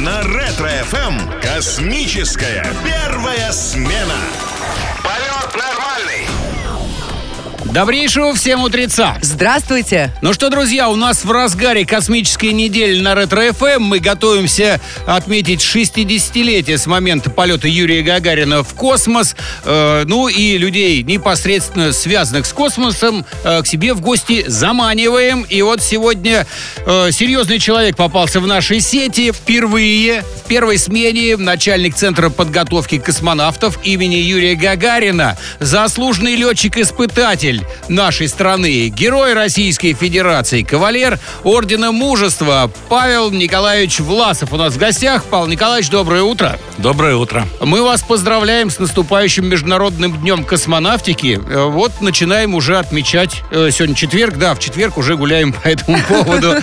На Ретро-ФМ космическая первая смена. Добрейшего всем утреца! Здравствуйте! Ну что, друзья, у нас в разгаре космической недели на Ретро-ФМ. Мы готовимся отметить 60-летие с момента полета Юрия Гагарина в космос. Э, ну и людей, непосредственно связанных с космосом, э, к себе в гости заманиваем. И вот сегодня э, серьезный человек попался в нашей сети. Впервые в первой смене начальник Центра подготовки космонавтов имени Юрия Гагарина, заслуженный летчик-испытатель нашей страны, герой Российской Федерации, кавалер Ордена Мужества Павел Николаевич Власов у нас в гостях. Павел Николаевич, доброе утро. Доброе утро. Мы вас поздравляем с наступающим Международным днем космонавтики. Э, Вот начинаем уже отмечать э, сегодня четверг, да, в четверг уже гуляем по этому поводу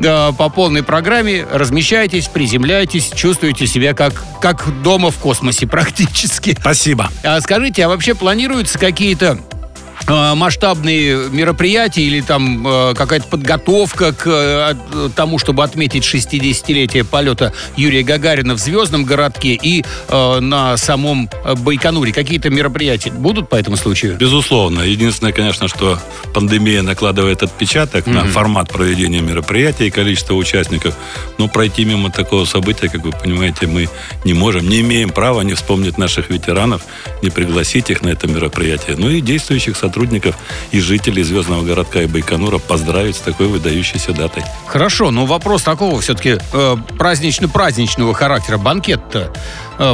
по полной программе. Размещайтесь, приземляйтесь, чувствуете себя как, как дома в космосе практически. Спасибо. А скажите, а вообще планируются какие-то масштабные мероприятия или там э, какая-то подготовка к э, тому, чтобы отметить 60-летие полета Юрия Гагарина в Звездном городке и э, на самом э, Байконуре? Какие-то мероприятия будут по этому случаю? Безусловно. Единственное, конечно, что пандемия накладывает отпечаток на формат проведения мероприятия и количество участников. Но пройти мимо такого события, как вы понимаете, мы не можем. Не имеем права не вспомнить наших ветеранов, не пригласить их на это мероприятие. Ну и действующих сотрудников и жителей Звездного городка и Байконура поздравить с такой выдающейся датой. Хорошо, но вопрос такого все-таки э, празднично-праздничного характера. Банкет-то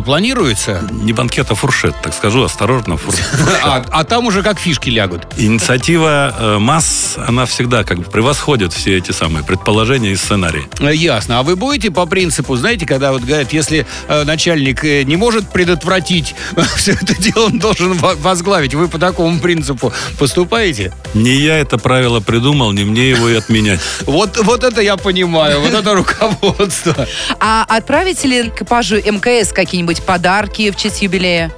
планируется? Не банкет, а фуршет, так скажу, осторожно, фуршет. А, а там уже как фишки лягут. Инициатива э, масс, она всегда как бы превосходит все эти самые предположения и сценарии. Э, Ясно. А вы будете по принципу, знаете, когда вот говорят, если э, начальник э, не может предотвратить все это дело, он должен во- возглавить. Вы по такому принципу поступаете? Не я это правило придумал, не мне его и отменять. Вот, вот это я понимаю, вот это руководство. А отправите ли экипажу МКС какие-нибудь подарки в честь юбилея?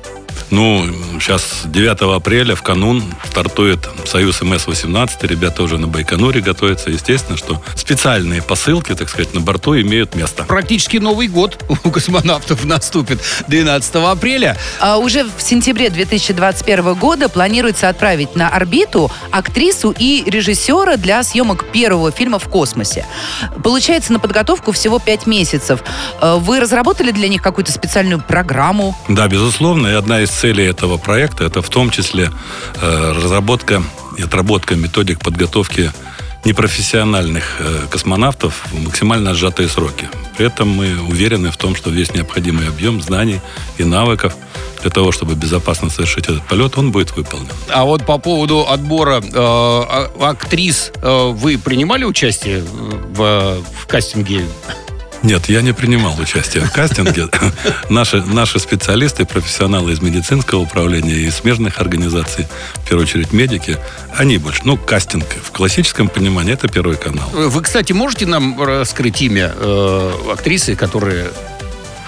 Ну, сейчас 9 апреля, в канун, стартует Союз МС-18. Ребята уже на Байконуре готовятся. Естественно, что специальные посылки, так сказать, на борту имеют место. Практически Новый год у космонавтов наступит 12 апреля. А уже в сентябре 2021 года планируется отправить на орбиту актрису и режиссера для съемок первого фильма в космосе. Получается, на подготовку всего 5 месяцев. Э, Вы разработали для них какую-то специальную программу? Да, безусловно, и одна из целей этого проекта это в том числе э, разработка и отработка методик подготовки непрофессиональных э, космонавтов в максимально сжатые сроки. При этом мы уверены в том, что весь необходимый объем знаний и навыков для того, чтобы безопасно совершить этот полет, он будет выполнен. А вот по поводу отбора э, а- актрис, э, вы принимали участие в, в кастинге? Нет, я не принимал участие в кастинге. Наши, наши специалисты, профессионалы из медицинского управления и смежных организаций, в первую очередь медики, они больше. Ну, кастинг в классическом понимании это первый канал. Вы, кстати, можете нам раскрыть имя э, актрисы, которая...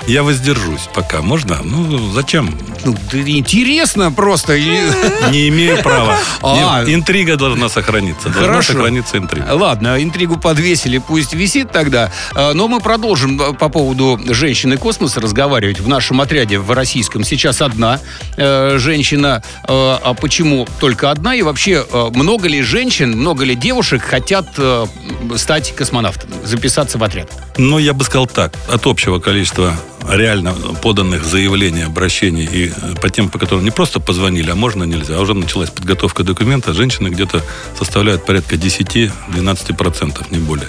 Я воздержусь пока. Можно? Ну, зачем? Ну, да интересно просто. Не имею права. А. Интрига должна сохраниться. Должна Хорошо. сохраниться интрига. Ладно, интригу подвесили, пусть висит тогда. Э, Но мы продолжим э, по поводу женщины космоса разговаривать. В нашем отряде в российском сейчас одна э, женщина. Э, А почему только одна? И вообще, много ли женщин, много ли девушек хотят стать космонавтами, записаться в отряд? Ну, я бы сказал так. От общего количества реально поданных заявлений, обращений и э, по тем, по которым не просто позвонили, а можно, нельзя, а уже началась подготовка документа, женщины где-то составляют порядка 10-12%, не более.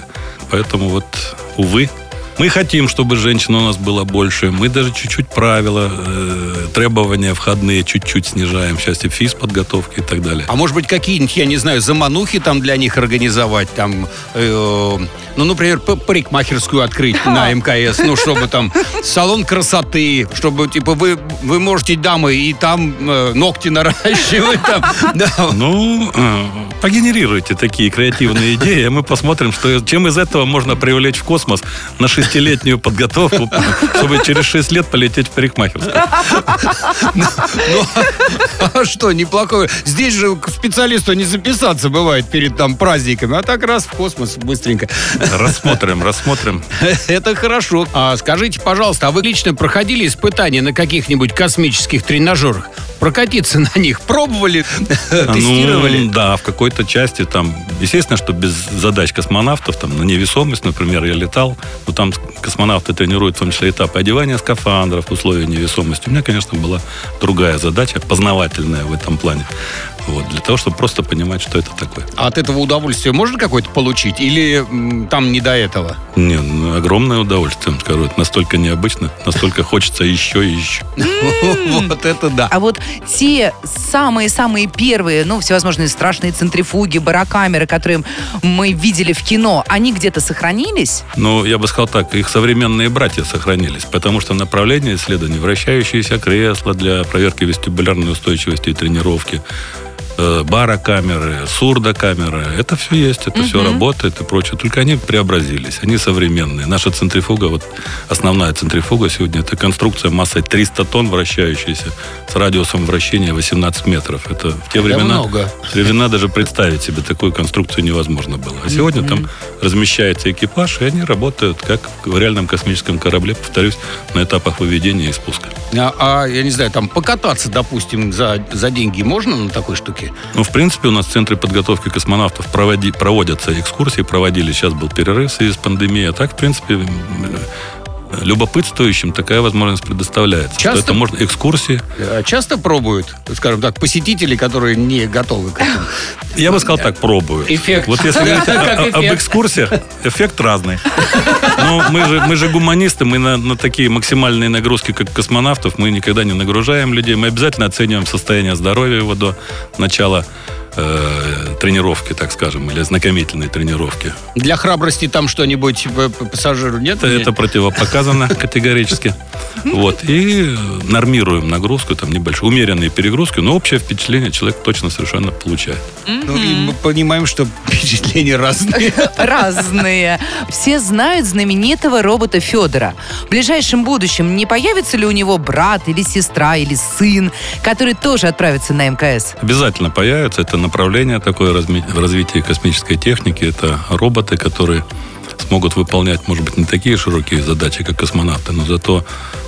Поэтому вот, увы, мы хотим, чтобы женщин у нас было больше. Мы даже чуть-чуть правила, э, требования входные чуть-чуть снижаем. Сейчас и физ подготовки и так далее. А может быть, какие-нибудь, я не знаю, заманухи там для них организовать, там, э, ну, например, парикмахерскую открыть на МКС, ну, чтобы там салон красоты, чтобы, типа, вы, вы можете, дамы, и там э, ногти наращивать, там, да. Ну, э, погенерируйте такие креативные идеи, а мы посмотрим, что, чем из этого можно привлечь в космос на шестилетнюю подготовку, чтобы через шесть лет полететь в парикмахерскую. А что, неплохое. Здесь же к специалисту не записаться бывает перед там праздниками, а так раз в космос быстренько. Рассмотрим, рассмотрим. Это хорошо. А скажите, пожалуйста, а вы лично проходили испытания на каких-нибудь космических тренажерах? Прокатиться на них пробовали, тестировали? Ну, да, в какой-то части там, естественно, что без задач космонавтов, там, на невесомость, например, я летал, но там космонавты тренируют в том числе этапы одевания скафандров, условия невесомости. У меня, конечно, была другая задача, познавательная в этом плане. Вот, для того, чтобы просто понимать, что это такое. А от этого удовольствие можно какое-то получить? Или м, там не до этого? Не, ну, огромное удовольствие, вам скажу. Это настолько необычно, настолько хочется еще и еще. Вот это да. А вот те самые-самые первые, ну, всевозможные страшные центрифуги, барокамеры, которые мы видели в кино, они где-то сохранились? Ну, я бы сказал так, их современные братья сохранились, потому что направление исследований, вращающиеся кресла для проверки вестибулярной устойчивости и тренировки, барокамеры, сурдокамеры, это все есть, это все работает и прочее. Только они преобразились, они современные. Наша центрифуга, вот основная центрифуга сегодня, это конструкция массой 300 тонн вращающаяся с радиусом вращения 18 метров. Это в те времена, много. в те времена даже представить себе такую конструкцию невозможно было. А сегодня там размещается экипаж, и они работают как в реальном космическом корабле, повторюсь, на этапах выведения и спуска. А, а, я не знаю, там покататься, допустим, за, за деньги можно на такой штуке? Ну, в принципе, у нас в Центре подготовки космонавтов проводи- проводятся экскурсии, проводили, сейчас был перерыв в связи с пандемией, а так, в принципе, любопытствующим такая возможность предоставляется. Часто- Что это можно экскурсии. А Часто пробуют, скажем так, посетители, которые не готовы к этому? Я бы сказал так, пробую. Эффект. Вот если говорить об экскурсиях, эффект разный. Но мы же, мы же гуманисты, мы на, на такие максимальные нагрузки, как космонавтов, мы никогда не нагружаем людей. Мы обязательно оцениваем состояние здоровья его до начала э, тренировки, так скажем, или ознакомительной тренировки. Для храбрости там что-нибудь пассажиру нет? Это, это противопоказано категорически. Вот. И нормируем нагрузку, там небольшую, умеренные перегрузки, но общее впечатление человек точно совершенно получает. Ну, и мы понимаем, что впечатления разные. Разные. Все знают знаменитого робота Федора. В ближайшем будущем не появится ли у него брат или сестра или сын, который тоже отправится на МКС? Обязательно появится. Это направление такое в развитии космической техники. Это роботы, которые смогут выполнять, может быть, не такие широкие задачи, как космонавты, но зато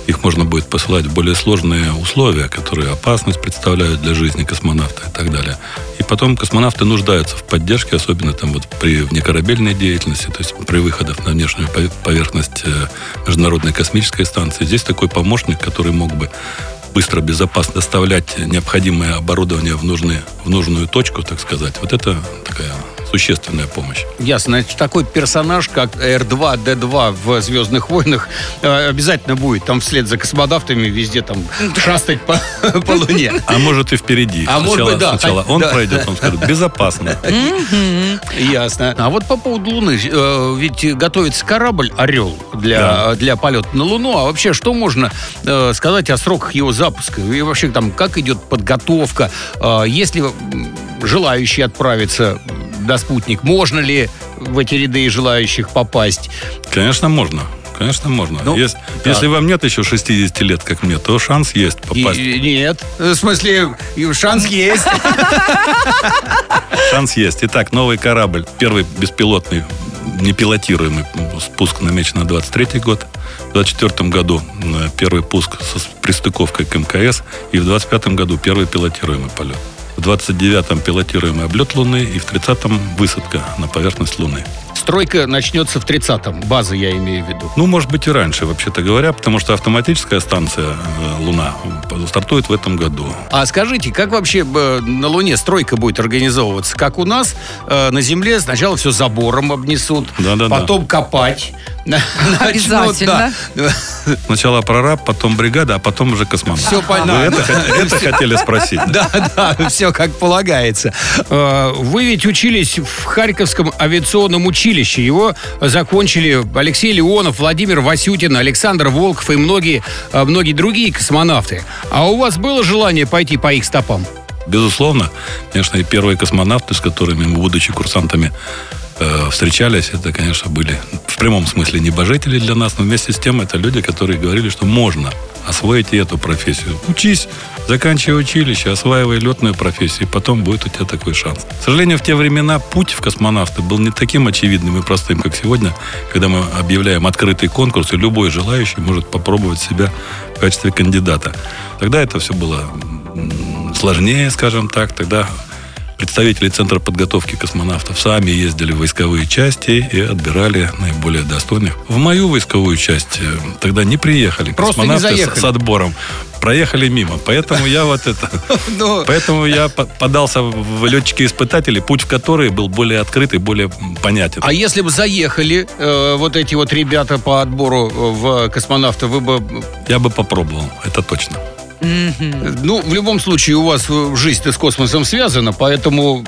их можно будет посылать в более сложные условия, которые опасность представляют для жизни космонавта и так далее. И потом космонавты нуждаются в поддержке, особенно там вот при внекорабельной деятельности, то есть при выходах на внешнюю пове- поверхность э, Международной космической станции. Здесь такой помощник, который мог бы быстро, безопасно доставлять необходимое оборудование в, нужные, в нужную точку, так сказать. Вот это такая существенная помощь. Ясно. Значит, такой персонаж, как R2-D2 в «Звездных войнах» э, обязательно будет. Там вслед за космонавтами везде там шастать по, по Луне. А может и впереди. А может быть, да. Сначала он Да. пройдет, он скажет, безопасно. Ясно. А вот по поводу Луны. э, Ведь готовится корабль «Орел» для, для полета на Луну. А вообще, что можно э, сказать о сроках его запуска? И вообще, там, как идет подготовка? Э, Если желающие отправиться на спутник, можно ли в эти ряды желающих попасть? Конечно, можно. Конечно, можно. Ну, Ес- да. Если вам нет еще 60 лет, как мне, то шанс есть И- попасть. нет. В смысле, и шанс есть. Шанс есть. Итак, новый корабль, первый беспилотный, непилотируемый спуск намечен на 23 год. В 24 году э, первый пуск с пристыковкой к МКС. И в 25 году первый пилотируемый полет. В 29-м пилотируемый облет Луны и в 30-м высадка на поверхность Луны. Стройка начнется в 30-м. База я имею в виду. Ну, может быть, и раньше, вообще-то говоря, потому что автоматическая станция э, Луна стартует в этом году. А скажите, как вообще э, на Луне стройка будет организовываться? Как у нас э, на Земле сначала все забором обнесут, Да-да-да. потом копать. Обязательно. да. Сначала прораб, потом бригада, а потом уже космонавт. Всё понятно. Вы это, хот- это хотели спросить? Да, да, все как полагается. Э, Вы ведь учились в Харьковском авиационном училище. Его закончили Алексей Леонов, Владимир Васютин, Александр Волков и многие, э, многие другие космонавты. А у вас было желание пойти по их стопам? Безусловно, конечно, и первые космонавты, с которыми мы, будучи курсантами, э, встречались, это, конечно, были в прямом смысле небожители для нас, но вместе с тем это люди, которые говорили, что можно освоить и эту профессию. Учись, заканчивай училище, осваивай летную профессию, и потом будет у тебя такой шанс. К сожалению, в те времена путь в космонавты был не таким очевидным и простым, как сегодня, когда мы объявляем открытый конкурс, и любой желающий может попробовать себя в качестве кандидата. Тогда это все было сложнее, скажем так. Тогда представители Центра подготовки космонавтов сами ездили в войсковые части и отбирали наиболее достойных. В мою войсковую часть э, тогда не приехали Просто космонавты не с, с отбором. Проехали мимо. Поэтому я вот это... Ну, Поэтому я по- подался в летчики-испытатели, путь в которые был более открытый, более понятен. А если бы заехали э, вот эти вот ребята по отбору э, в космонавта, вы бы... Я бы попробовал, это точно. Ну, в любом случае, у вас э, жизнь с космосом связана, поэтому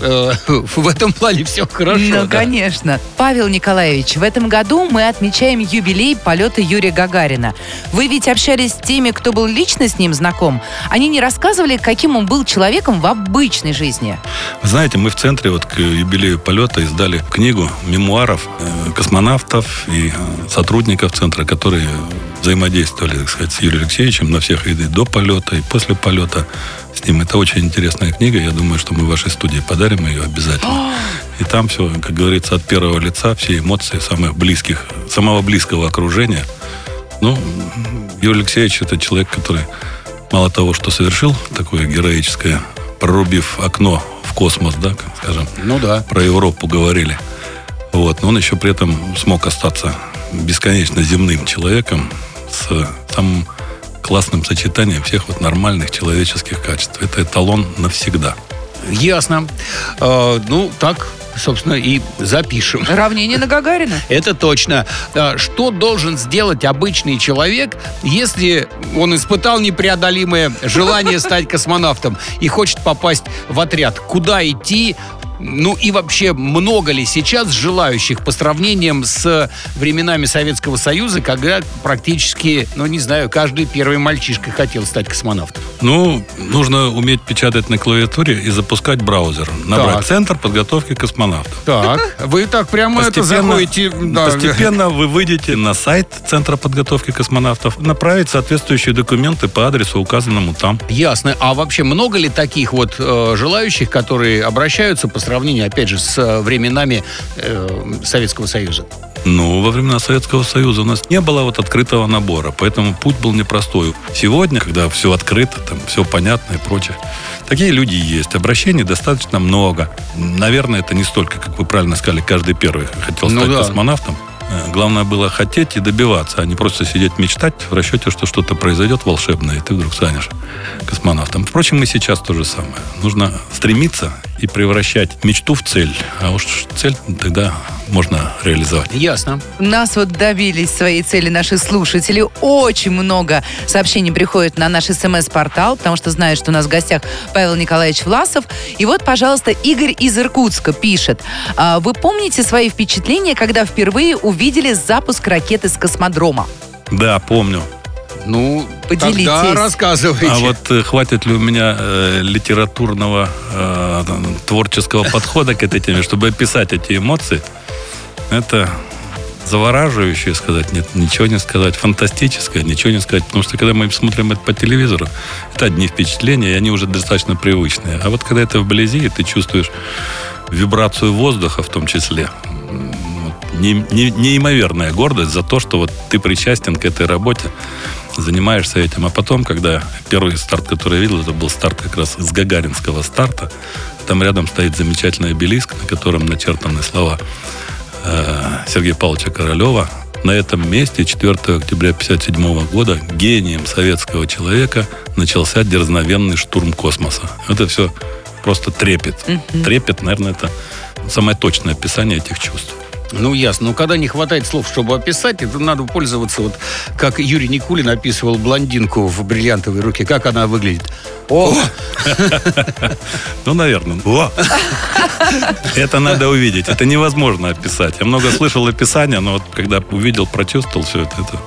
э, в этом плане все хорошо. Ну, да. конечно. Павел Николаевич, в этом году мы отмечаем юбилей полета Юрия Гагарина. Вы ведь общались с теми, кто был лично с ним знаком. Они не рассказывали, каким он был человеком в обычной жизни. Вы знаете, мы в центре вот к юбилею полета издали книгу мемуаров э, космонавтов и э, сотрудников центра, которые взаимодействовали, так сказать, с Юрием Алексеевичем на всех видах до полета и после полета с ним. Это очень интересная книга. Я думаю, что мы в вашей студии подарим ее обязательно. И там все, как говорится, от первого лица, все эмоции самых близких, самого близкого окружения. Ну, Юрий Алексеевич это человек, который мало того, что совершил такое героическое, прорубив окно в космос, да, как скажем, Ну да. про Европу говорили. Вот. Но он еще при этом смог остаться бесконечно земным человеком с самым классным сочетанием всех вот нормальных человеческих качеств. Это эталон навсегда. Ясно. Э, ну, так, собственно, и запишем. Равнение на Гагарина. Это точно. А, Что должен сделать обычный человек, если он испытал непреодолимое желание стать космонавтом и хочет попасть в отряд? Куда идти? Ну и вообще, много ли сейчас желающих по сравнениям с временами Советского Союза, когда практически, ну не знаю, каждый первый мальчишка хотел стать космонавтом? Ну, нужно уметь печатать на клавиатуре и запускать браузер. Набрать Так. Центр подготовки космонавтов. Так, вы так прямо это заходите... да. постепенно вы выйдете на сайт Центра подготовки космонавтов, направить соответствующие документы по адресу, указанному там. Ясно. А вообще много ли таких вот э, желающих, которые обращаются по сравнению, опять же, с э, временами э, Советского Союза? Ну, во времена Советского Союза у нас не было вот открытого набора, поэтому путь был непростой. Сегодня, когда все открыто, там все понятно и прочее, такие люди есть. Обращений достаточно много. Наверное, это не столько, как вы правильно сказали, каждый первый хотел Ну стать да. космонавтом. Э, Главное было хотеть и добиваться, а не просто сидеть мечтать в расчете, что что-то произойдет волшебное, и ты вдруг станешь космонавтом. Впрочем, и сейчас то же самое. Нужно стремиться и превращать мечту в цель. А уж цель тогда можно реализовать. Ясно. Нас вот добились своей цели наши слушатели. Очень много сообщений приходит на наш смс-портал, потому что знают, что у нас в гостях Павел Николаевич Власов. И вот, пожалуйста, Игорь из Иркутска пишет. А, Вы помните свои впечатления, когда впервые увидели запуск ракеты с космодрома? Да, помню. Ну, Поделитесь. тогда рассказывайте. А вот э, хватит ли у меня э, литературного э, там, творческого подхода к этой теме, чтобы описать эти эмоции? Это завораживающее сказать, нет, ничего не сказать, фантастическое, ничего не сказать, потому что когда мы смотрим это по телевизору, это одни впечатления, и они уже достаточно привычные. А вот когда это вблизи, и ты чувствуешь вибрацию воздуха в том числе, не- не- неимоверная гордость за то, что вот ты причастен к этой работе, занимаешься этим. А потом, когда первый старт, который я видел, это был старт как раз с Гагаринского старта, там рядом стоит замечательный обелиск, на котором начертаны слова э, Сергея Павловича Королева. На этом месте 4 октября 1957 года гением советского человека начался дерзновенный штурм космоса. Это все просто трепет. Трепет, наверное, это самое точное описание этих чувств. Ну, ясно. Но когда не хватает слов, чтобы описать, это надо пользоваться, вот как Юрий Никулин описывал блондинку в бриллиантовой руке. Как она выглядит? О, Ну, наверное. О! Это надо увидеть. Это невозможно описать. Я много слышал описания, но вот когда увидел, прочувствовал все это, это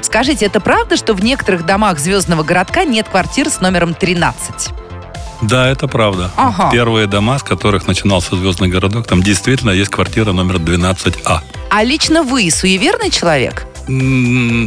Скажите, это правда, что в некоторых домах звездного городка нет квартир с номером 13? Да, это правда. Ага. Первые дома, с которых начинался «Звездный городок», там действительно есть квартира номер 12А. А лично вы суеверный человек?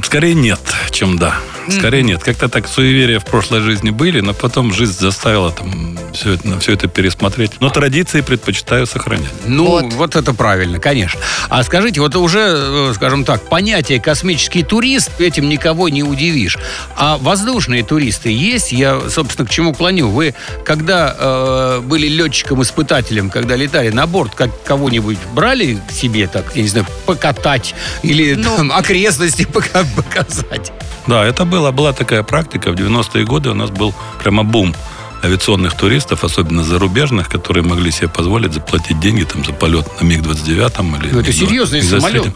Скорее нет, чем да. Скорее нет. Как-то так суеверия в прошлой жизни были, но потом жизнь заставила там все это, все это пересмотреть. Но традиции предпочитаю сохранять. Ну, Вот. вот. это правильно, конечно. А скажите, вот уже, э, скажем так, понятие космический турист, этим никого не удивишь. А воздушные туристы есть? Я, собственно, к чему клоню? Вы, когда э, были летчиком-испытателем, когда летали на борт, как кого-нибудь брали к себе, так, я не знаю, покатать или Ну. там, окрестности пока- показать? Да, это было, была такая практика. В 90-е годы у нас был прямо бум авиационных туристов, особенно зарубежных, которые могли себе позволить заплатить деньги там, за полет на МиГ-29 или... Ну, это МиГ-20. серьезный самолет.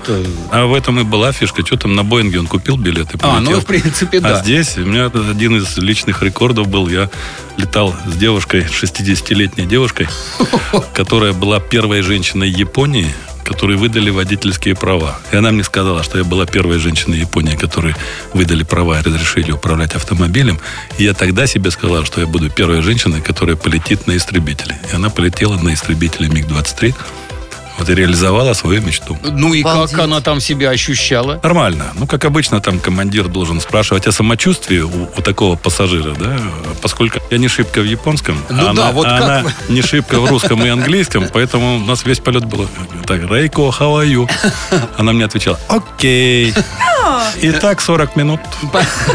А в этом и была фишка. Что там на Боинге он купил билет и А, ну, в принципе, да. А здесь у меня один из личных рекордов был. Я летал с девушкой, 60-летней девушкой, которая была первой женщиной Японии, которой выдали водительские права. И она мне сказала, что я была первой женщиной Японии, которой выдали права и разрешили управлять автомобилем. И я тогда себе сказал, что я буду первой женщиной, которая полетит на истребителе. И она полетела на истребителе МиГ-23. Вот и реализовала свою мечту. Ну и Обалдеть. как она там себя ощущала? Нормально. Ну, как обычно, там командир должен спрашивать о самочувствии у, у такого пассажира, да, поскольку я не шибко в японском, Ну а да, она, вот а как она вы? не шибко в русском и английском, поэтому у нас весь полет был так, Рейко, how are you? Она мне отвечала, окей. И так 40 минут.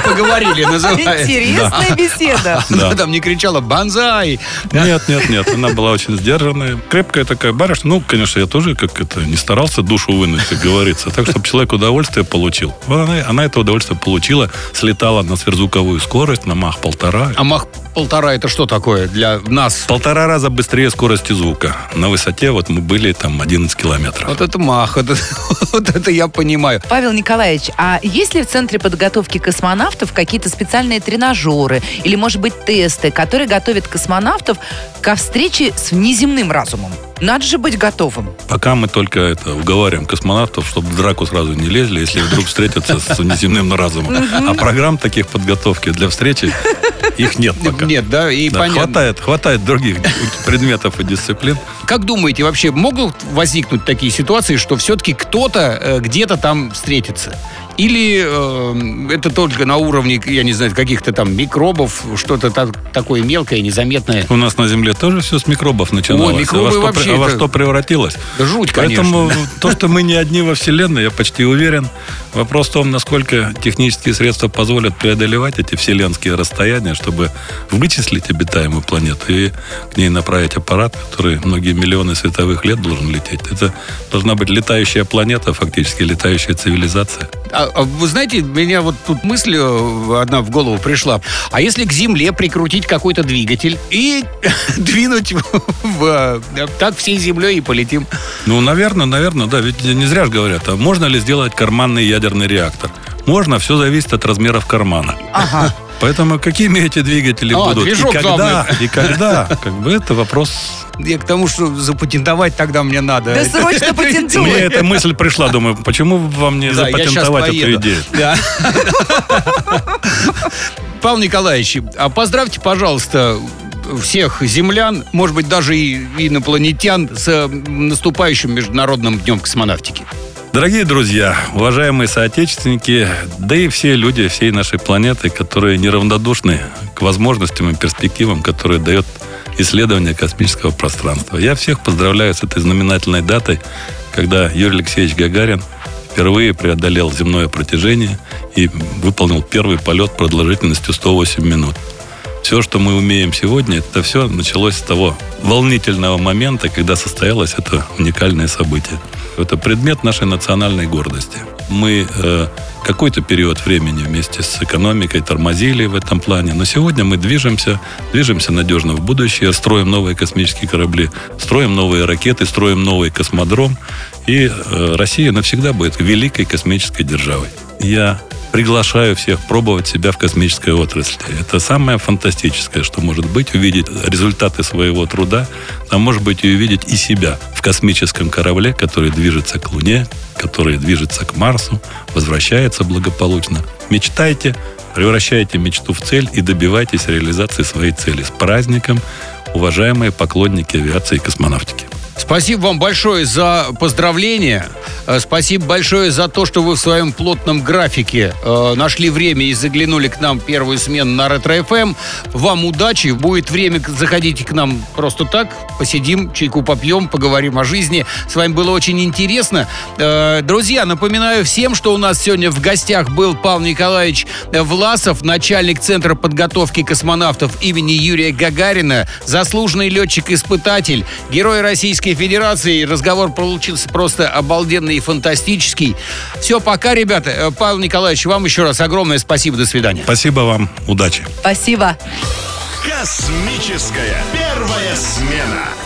Поговорили, называется. Интересная беседа. Да. Она там не кричала «Бонзай!» Нет, нет, нет, она была очень сдержанная. Крепкая такая барышня. Ну, конечно, я тоже как это не старался душу вынуть, как говорится. Так, чтобы человек удовольствие получил. Она, она это удовольствие получила, слетала на сверхзвуковую скорость, на мах полтора. А мах полтора это что такое для нас? Полтора раза быстрее скорости звука. На высоте вот мы были там 11 километров. Вот это мах, вот это, вот это я понимаю. Павел Николаевич, а есть ли в Центре подготовки космонавтов какие-то специальные тренажеры или, может быть, тесты, которые готовят космонавтов ко встрече с внеземным разумом? Надо же быть готовым. Пока мы только это уговариваем космонавтов, чтобы в драку сразу не лезли, если вдруг встретятся с внеземным разумом. А программ таких подготовки для встречи их нет пока. Нет, да, и Да, понятно. хватает, хватает других предметов и дисциплин. Как думаете, вообще могут возникнуть такие ситуации, что все-таки кто-то э, где-то там встретится? Или э, это только на уровне, я не знаю, каких-то там микробов, что-то так- такое мелкое, незаметное? У нас на Земле тоже все с микробов начиналось. Ой, микробы а во что, вообще а во это- что превратилось? Да жуть, Поэтому конечно. то, что мы не одни во Вселенной, я почти уверен. Вопрос в том, насколько технические средства позволят преодолевать эти вселенские расстояния, чтобы вычислить обитаемую планету и к ней направить аппарат, который многие миллионы световых лет должен лететь. Это должна быть летающая планета, фактически летающая цивилизация. А, а вы знаете, меня вот тут мысль э, одна в голову пришла. А если к Земле прикрутить какой-то двигатель и двинуть э, так всей Землей и полетим? Ну, наверное, наверное, да. Ведь не зря же говорят, а можно ли сделать карманный ядерный реактор? Можно, все зависит от размеров кармана. Ага. Поэтому какими эти двигатели А, будут? движок и когда? главное. И когда? Как бы это вопрос... Я к тому, что запатентовать тогда мне надо. Да срочно патентуй. Мне эта мысль пришла, думаю, почему вам не Да, запатентовать эту идею? Да. Павел Николаевич, а поздравьте, пожалуйста, всех землян, может быть, даже и инопланетян с наступающим Международным днем космонавтики. Дорогие друзья, уважаемые соотечественники, да и все люди всей нашей планеты, которые неравнодушны к возможностям и перспективам, которые дает исследование космического пространства. Я всех поздравляю с этой знаменательной датой, когда Юрий Алексеевич Гагарин впервые преодолел земное протяжение и выполнил первый полет продолжительностью 108 минут. Все, что мы умеем сегодня, это все началось с того волнительного момента, когда состоялось это уникальное событие. Это предмет нашей национальной гордости. Мы э, какой-то период времени вместе с экономикой тормозили в этом плане, но сегодня мы движемся, движемся надежно в будущее, строим новые космические корабли, строим новые ракеты, строим новый космодром, и э, Россия навсегда будет великой космической державой. я приглашаю всех пробовать себя в космической отрасли. Это самое фантастическое, что может быть, увидеть результаты своего труда, а может быть и увидеть и себя в космическом корабле, который движется к Луне, который движется к Марсу, возвращается благополучно. Мечтайте, превращайте мечту в цель и добивайтесь реализации своей цели. С праздником, уважаемые поклонники авиации и космонавтики. Спасибо вам большое за поздравления. Э, спасибо большое за то, что вы в своем плотном графике э, нашли время и заглянули к нам первую смену на Ретро ФМ. Вам удачи. Будет время, заходите к нам просто так. Посидим, чайку попьем, поговорим о жизни. С вами было очень интересно. Э, друзья, напоминаю всем, что у нас сегодня в гостях был Павел Николаевич Власов, начальник Центра подготовки космонавтов имени Юрия Гагарина, заслуженный летчик-испытатель, герой Российской Федерации. Разговор получился просто обалденный и фантастический. Все, пока, ребята. Э, Павел Николаевич, вам еще раз огромное спасибо. До свидания. Спасибо вам. Удачи. Спасибо. Космическая первая смена.